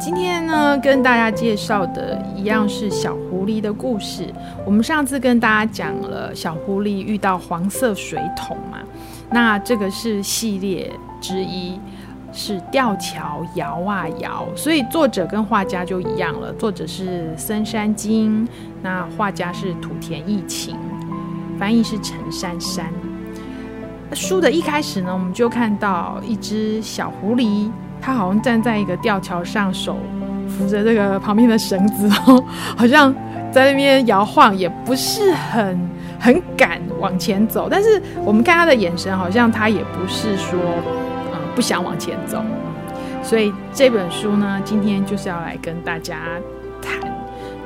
今天呢，跟大家介绍的一样是小狐狸的故事。我们上次跟大家讲了小狐狸遇到黄色水桶嘛，那这个是系列之一，是吊桥摇啊摇。所以作者跟画家就一样了，作者是森山经，那画家是土田义晴，翻译是陈珊珊。书的一开始呢，我们就看到一只小狐狸。他好像站在一个吊桥上，手扶着这个旁边的绳子哦，好像在那边摇晃，也不是很很敢往前走。但是我们看他的眼神，好像他也不是说，啊，不想往前走。所以这本书呢，今天就是要来跟大家谈。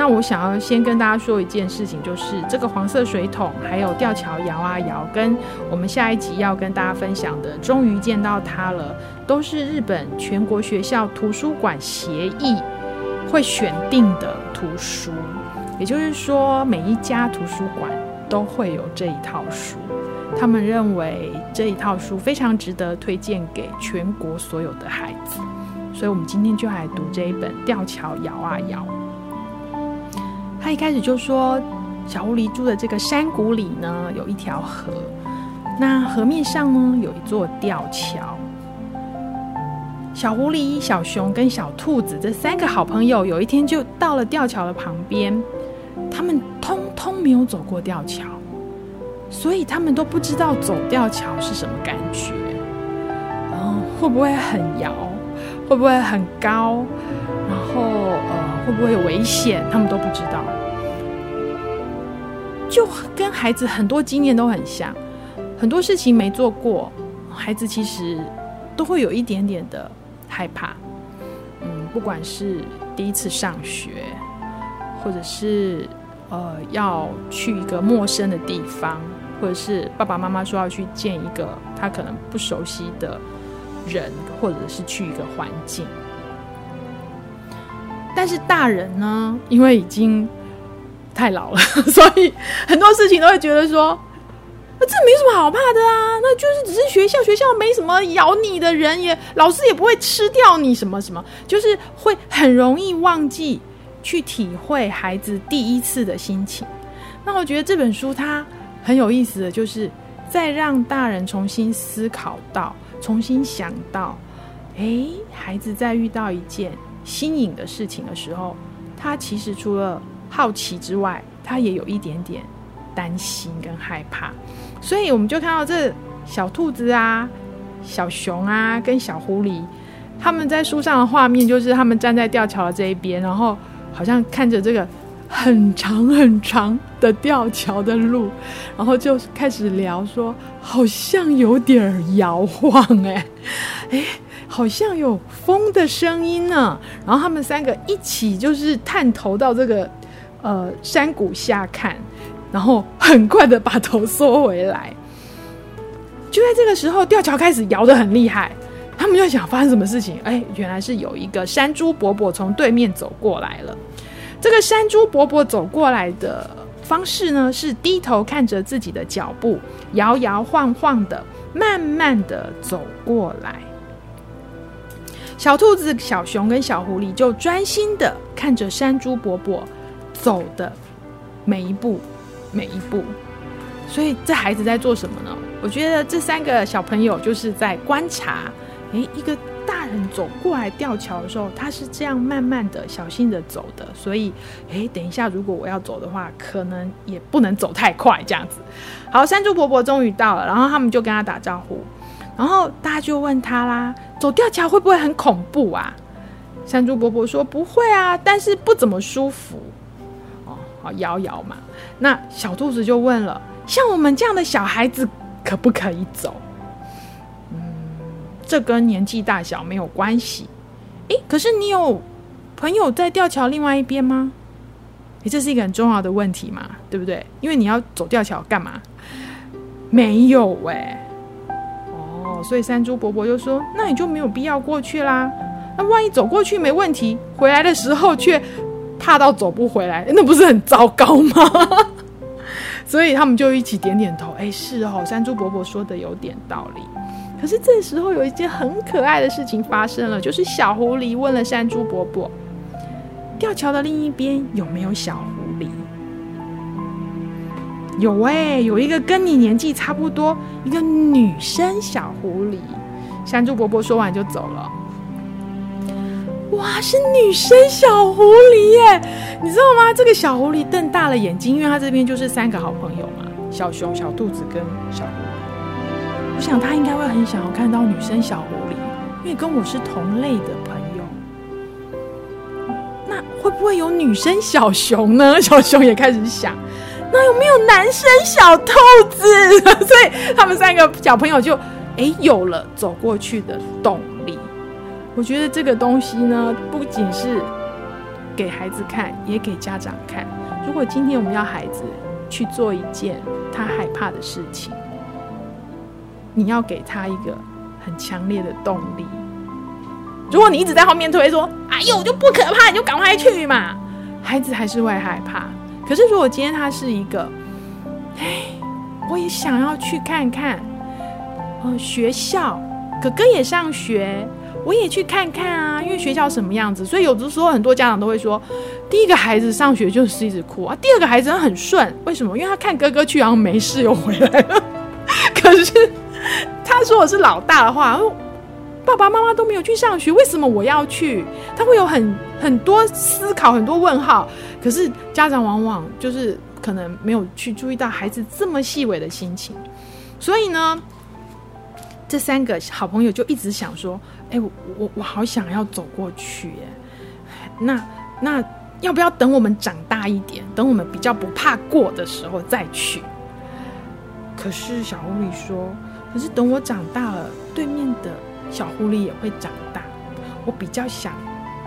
那我想要先跟大家说一件事情，就是这个黄色水桶，还有吊桥摇啊摇，跟我们下一集要跟大家分享的，终于见到它了，都是日本全国学校图书馆协议会选定的图书。也就是说，每一家图书馆都会有这一套书，他们认为这一套书非常值得推荐给全国所有的孩子，所以我们今天就来读这一本《吊桥摇啊摇》。他一开始就说，小狐狸住的这个山谷里呢，有一条河，那河面上呢，有一座吊桥。小狐狸、小熊跟小兔子这三个好朋友，有一天就到了吊桥的旁边，他们通通没有走过吊桥，所以他们都不知道走吊桥是什么感觉。嗯，会不会很摇？会不会很高？然后。会不会有危险？他们都不知道，就跟孩子很多经验都很像，很多事情没做过，孩子其实都会有一点点的害怕。嗯，不管是第一次上学，或者是呃要去一个陌生的地方，或者是爸爸妈妈说要去见一个他可能不熟悉的人，或者是去一个环境。但是大人呢，因为已经太老了，所以很多事情都会觉得说，那这没什么好怕的啊，那就是只是学校，学校没什么咬你的人，也老师也不会吃掉你什么什么，就是会很容易忘记去体会孩子第一次的心情。那我觉得这本书它很有意思的就是，再让大人重新思考到，重新想到，诶，孩子在遇到一件。新颖的事情的时候，他其实除了好奇之外，他也有一点点担心跟害怕。所以我们就看到这小兔子啊、小熊啊跟小狐狸，他们在书上的画面就是他们站在吊桥的这一边，然后好像看着这个很长很长的吊桥的路，然后就开始聊说，好像有点摇晃哎，哎。好像有风的声音呢，然后他们三个一起就是探头到这个呃山谷下看，然后很快的把头缩回来。就在这个时候，吊桥开始摇得很厉害，他们就想发生什么事情？哎，原来是有一个山猪伯伯从对面走过来了。这个山猪伯伯走过来的方式呢，是低头看着自己的脚步，摇摇晃晃的，慢慢的走过来。小兔子、小熊跟小狐狸就专心的看着山猪伯伯走的每一步，每一步。所以这孩子在做什么呢？我觉得这三个小朋友就是在观察。诶，一个大人走过来吊桥的时候，他是这样慢慢的、小心的走的。所以，诶，等一下如果我要走的话，可能也不能走太快，这样子。好，山猪伯伯终于到了，然后他们就跟他打招呼。然后大家就问他啦：“走吊桥会不会很恐怖啊？”山猪伯伯说：“不会啊，但是不怎么舒服。”哦，好摇摇嘛。那小兔子就问了：“像我们这样的小孩子可不可以走？”嗯，这跟年纪大小没有关系。诶，可是你有朋友在吊桥另外一边吗？诶，这是一个很重要的问题嘛，对不对？因为你要走吊桥干嘛？没有所以山猪伯伯就说：“那你就没有必要过去啦。那万一走过去没问题，回来的时候却怕到走不回来，那不是很糟糕吗？” 所以他们就一起点点头。哎，是哦，山猪伯伯说的有点道理。可是这时候有一件很可爱的事情发生了，就是小狐狸问了山猪伯伯：“吊桥的另一边有没有小？”有哎、欸，有一个跟你年纪差不多，一个女生小狐狸。山猪伯伯说完就走了。哇，是女生小狐狸耶！你知道吗？这个小狐狸瞪大了眼睛，因为它这边就是三个好朋友嘛，小熊、小兔子跟小狐狸。我想它应该会很想要看到女生小狐狸，因为跟我是同类的朋友。那会不会有女生小熊呢？小熊也开始想，那有没有男生小兔子？所以他们三个小朋友就哎有了走过去的动力。我觉得这个东西呢，不仅是给孩子看，也给家长看。如果今天我们要孩子去做一件他害怕的事情，你要给他一个很强烈的动力。如果你一直在后面推说：“哎呦，就不可怕，你就赶快去嘛。”孩子还是会害怕。可是如果今天他是一个，哎，我也想要去看看，呃，学校，哥哥也上学。我也去看看啊，因为学校什么样子，所以有的时候很多家长都会说，第一个孩子上学就是一直哭啊，第二个孩子很顺，为什么？因为他看哥哥去，然后没事又回来了。可是他说我是老大的话，爸爸妈妈都没有去上学，为什么我要去？他会有很很多思考，很多问号。可是家长往往就是可能没有去注意到孩子这么细微的心情，所以呢，这三个好朋友就一直想说。哎，我我我好想要走过去耶！那那要不要等我们长大一点，等我们比较不怕过的时候再去？可是小狐狸说：“可是等我长大了，对面的小狐狸也会长大。我比较想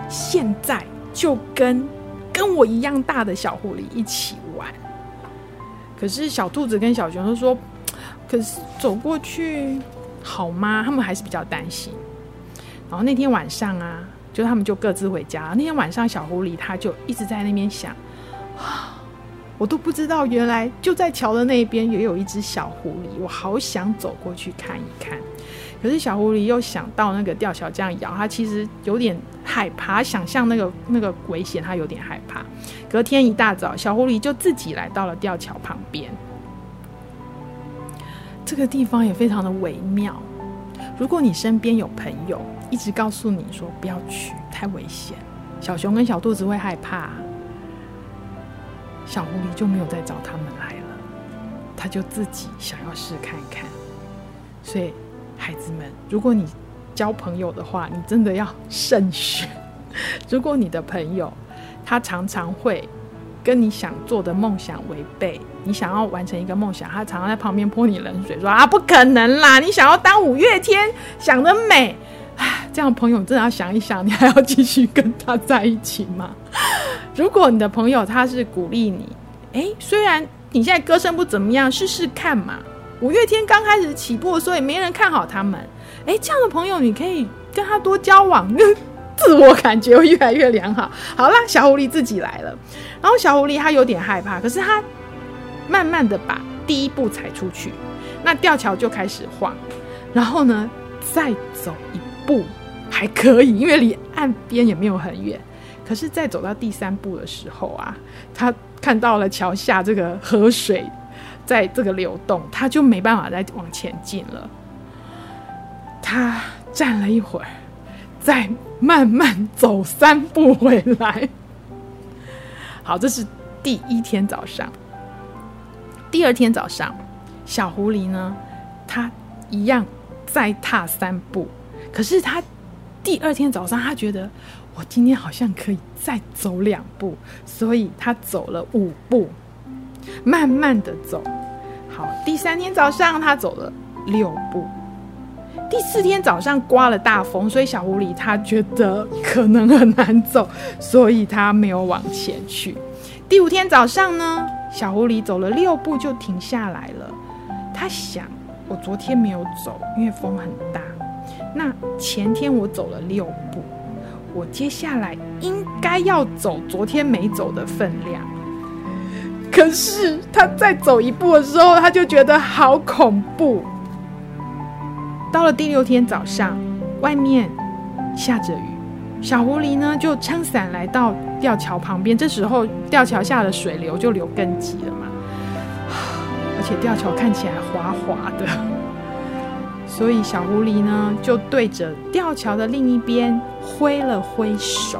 现在就跟跟我一样大的小狐狸一起玩。”可是小兔子跟小熊都说：“可是走过去好吗？”他们还是比较担心。然后那天晚上啊，就他们就各自回家。那天晚上，小狐狸他就一直在那边想，我都不知道原来就在桥的那边也有一只小狐狸，我好想走过去看一看。可是小狐狸又想到那个吊桥这样摇，他其实有点害怕，想象那个那个危险，他有点害怕。隔天一大早，小狐狸就自己来到了吊桥旁边。这个地方也非常的微妙。如果你身边有朋友，一直告诉你说不要去，太危险。小熊跟小兔子会害怕，小狐狸就没有再找他们来了，他就自己想要试看看。所以，孩子们，如果你交朋友的话，你真的要慎选。如果你的朋友他常常会跟你想做的梦想违背，你想要完成一个梦想，他常常在旁边泼你冷水，说啊不可能啦，你想要当五月天，想得美。唉，这样朋友真的要想一想，你还要继续跟他在一起吗？如果你的朋友他是鼓励你，哎，虽然你现在歌声不怎么样，试试看嘛。五月天刚开始起步，所以没人看好他们。哎，这样的朋友你可以跟他多交往，自我感觉会越来越良好。好啦，小狐狸自己来了，然后小狐狸他有点害怕，可是他慢慢的把第一步踩出去，那吊桥就开始晃，然后呢，再走一步。还可以，因为离岸边也没有很远。可是，在走到第三步的时候啊，他看到了桥下这个河水在这个流动，他就没办法再往前进了。他站了一会儿，再慢慢走三步回来。好，这是第一天早上。第二天早上，小狐狸呢，他一样再踏三步。可是他第二天早上，他觉得我今天好像可以再走两步，所以他走了五步，慢慢的走。好，第三天早上他走了六步，第四天早上刮了大风，所以小狐狸他觉得可能很难走，所以他没有往前去。第五天早上呢，小狐狸走了六步就停下来了。他想，我昨天没有走，因为风很大。那前天我走了六步，我接下来应该要走昨天没走的分量。可是他再走一步的时候，他就觉得好恐怖。到了第六天早上，外面下着雨，小狐狸呢就撑伞来到吊桥旁边。这时候吊桥下的水流就流更急了嘛，而且吊桥看起来滑滑的，所以小狐狸呢就对着吊桥的另一边挥了挥手。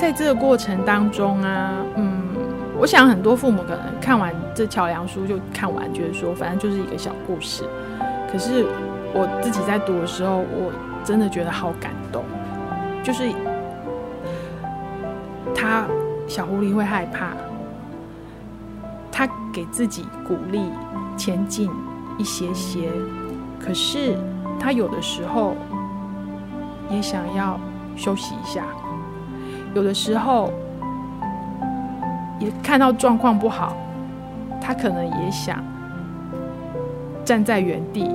在这个过程当中啊，嗯，我想很多父母可能看完这桥梁书就看完，觉得说反正就是一个小故事。可是我自己在读的时候，我真的觉得好感动。就是他小狐狸会害怕，他给自己鼓励前进一些些，可是他有的时候也想要休息一下。有的时候，也看到状况不好，他可能也想站在原地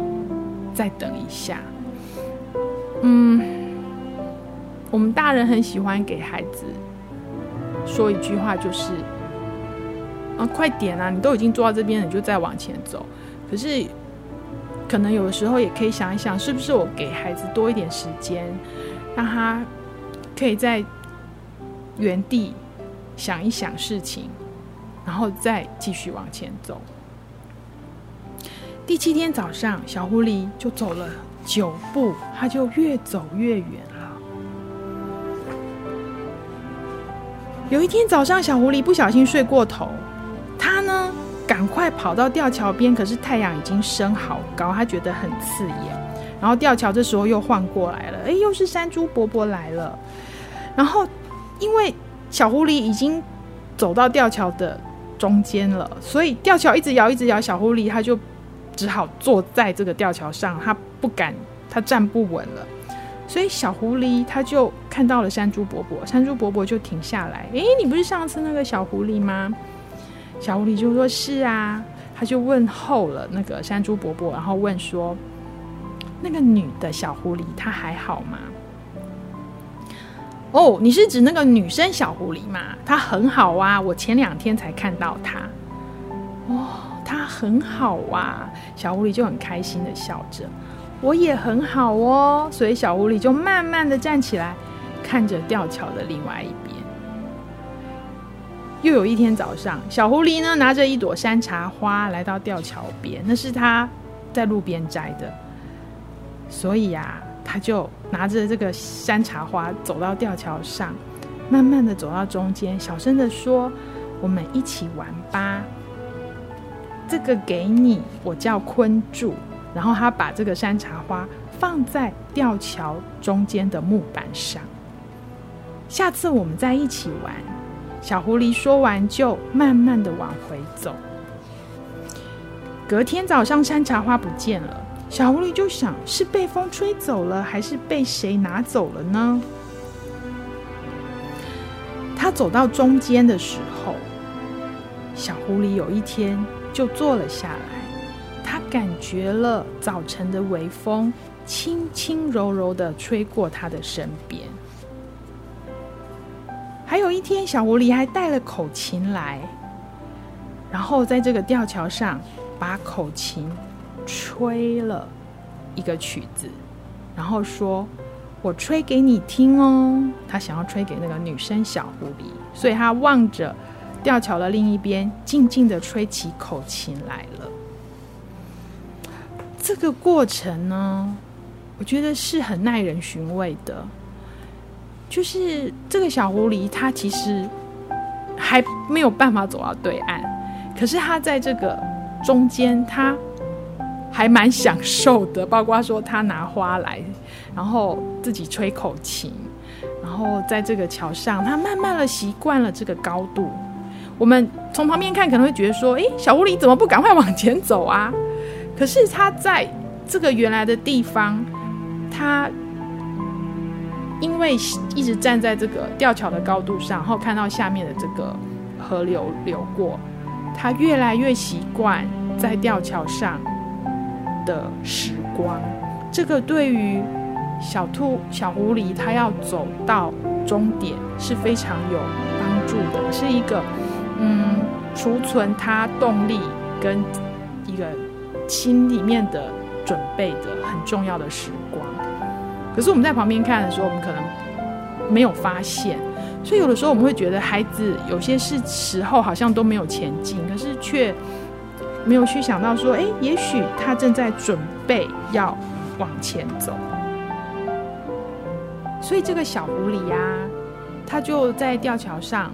再等一下。嗯，我们大人很喜欢给孩子说一句话，就是“啊，快点啊！你都已经坐到这边了，你就再往前走。”可是，可能有的时候也可以想一想，是不是我给孩子多一点时间，让他可以在。原地想一想事情，然后再继续往前走。第七天早上，小狐狸就走了九步，它就越走越远了。有一天早上，小狐狸不小心睡过头，它呢赶快跑到吊桥边，可是太阳已经升好高，它觉得很刺眼。然后吊桥这时候又晃过来了，哎，又是山猪伯伯来了，然后。因为小狐狸已经走到吊桥的中间了，所以吊桥一直摇，一直摇，小狐狸它就只好坐在这个吊桥上，它不敢，它站不稳了。所以小狐狸它就看到了山猪伯伯，山猪伯伯就停下来，诶，你不是上次那个小狐狸吗？小狐狸就说是啊，他就问候了那个山猪伯伯，然后问说，那个女的小狐狸她还好吗？哦，你是指那个女生小狐狸吗？她很好啊，我前两天才看到她。哦，她很好啊，小狐狸就很开心的笑着。我也很好哦，所以小狐狸就慢慢的站起来，看着吊桥的另外一边。又有一天早上，小狐狸呢拿着一朵山茶花来到吊桥边，那是他在路边摘的，所以呀、啊。他就拿着这个山茶花走到吊桥上，慢慢的走到中间，小声的说：“我们一起玩吧。”这个给你，我叫坤柱。然后他把这个山茶花放在吊桥中间的木板上。下次我们再一起玩。小狐狸说完，就慢慢的往回走。隔天早上，山茶花不见了。小狐狸就想：是被风吹走了，还是被谁拿走了呢？他走到中间的时候，小狐狸有一天就坐了下来。他感觉了早晨的微风，轻轻柔柔的吹过他的身边。还有一天，小狐狸还带了口琴来，然后在这个吊桥上把口琴。吹了一个曲子，然后说：“我吹给你听哦。”他想要吹给那个女生小狐狸，所以他望着吊桥的另一边，静静的吹起口琴来了。这个过程呢，我觉得是很耐人寻味的。就是这个小狐狸，它其实还没有办法走到对岸，可是它在这个中间，它。还蛮享受的，包括说他拿花来，然后自己吹口琴，然后在这个桥上，他慢慢的习惯了这个高度。我们从旁边看可能会觉得说，诶，小狐狸怎么不赶快往前走啊？可是他在这个原来的地方，他因为一直站在这个吊桥的高度上，然后看到下面的这个河流流过，他越来越习惯在吊桥上。的时光，这个对于小兔、小狐狸，它要走到终点是非常有帮助的，是一个嗯，储存它动力跟一个心里面的准备的很重要的时光。可是我们在旁边看的时候，我们可能没有发现，所以有的时候我们会觉得孩子有些是时候好像都没有前进，可是却没有去想到说，哎，也许他正在准备要往前走。所以这个小狐狸呀、啊，它就在吊桥上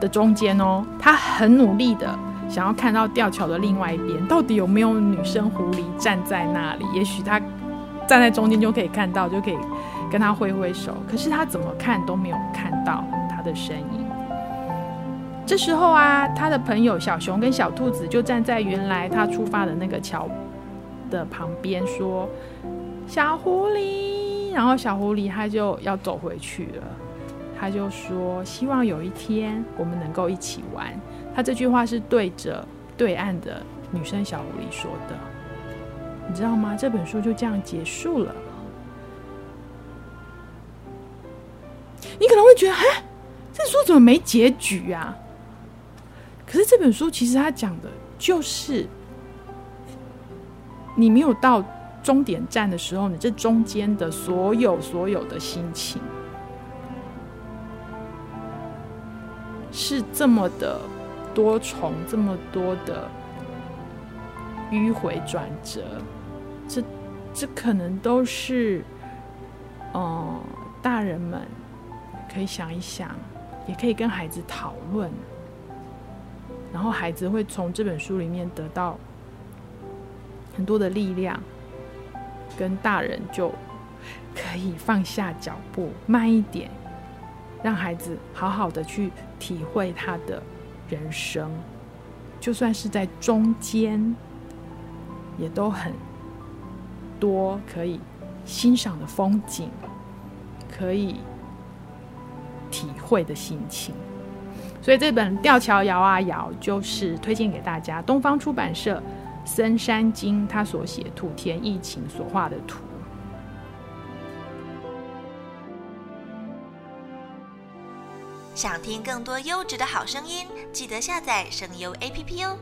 的中间哦，它很努力的想要看到吊桥的另外一边，到底有没有女生狐狸站在那里？也许它站在中间就可以看到，就可以跟它挥挥手。可是它怎么看都没有看到它的身影。这时候啊，他的朋友小熊跟小兔子就站在原来他出发的那个桥的旁边，说：“小狐狸。”然后小狐狸他就要走回去了，他就说：“希望有一天我们能够一起玩。”他这句话是对着对岸的女生小狐狸说的，你知道吗？这本书就这样结束了。你可能会觉得，哎，这书怎么没结局啊？可是这本书其实它讲的就是你没有到。终点站的时候，你这中间的所有所有的心情，是这么的多重，这么多的迂回转折，这这可能都是，嗯，大人们可以想一想，也可以跟孩子讨论，然后孩子会从这本书里面得到很多的力量。跟大人就可以放下脚步，慢一点，让孩子好好的去体会他的人生，就算是在中间，也都很多可以欣赏的风景，可以体会的心情。所以这本《吊桥摇啊摇》就是推荐给大家，东方出版社。森山经他所写，土田疫情所画的图。想听更多优质的好声音，记得下载声优 APP 哦。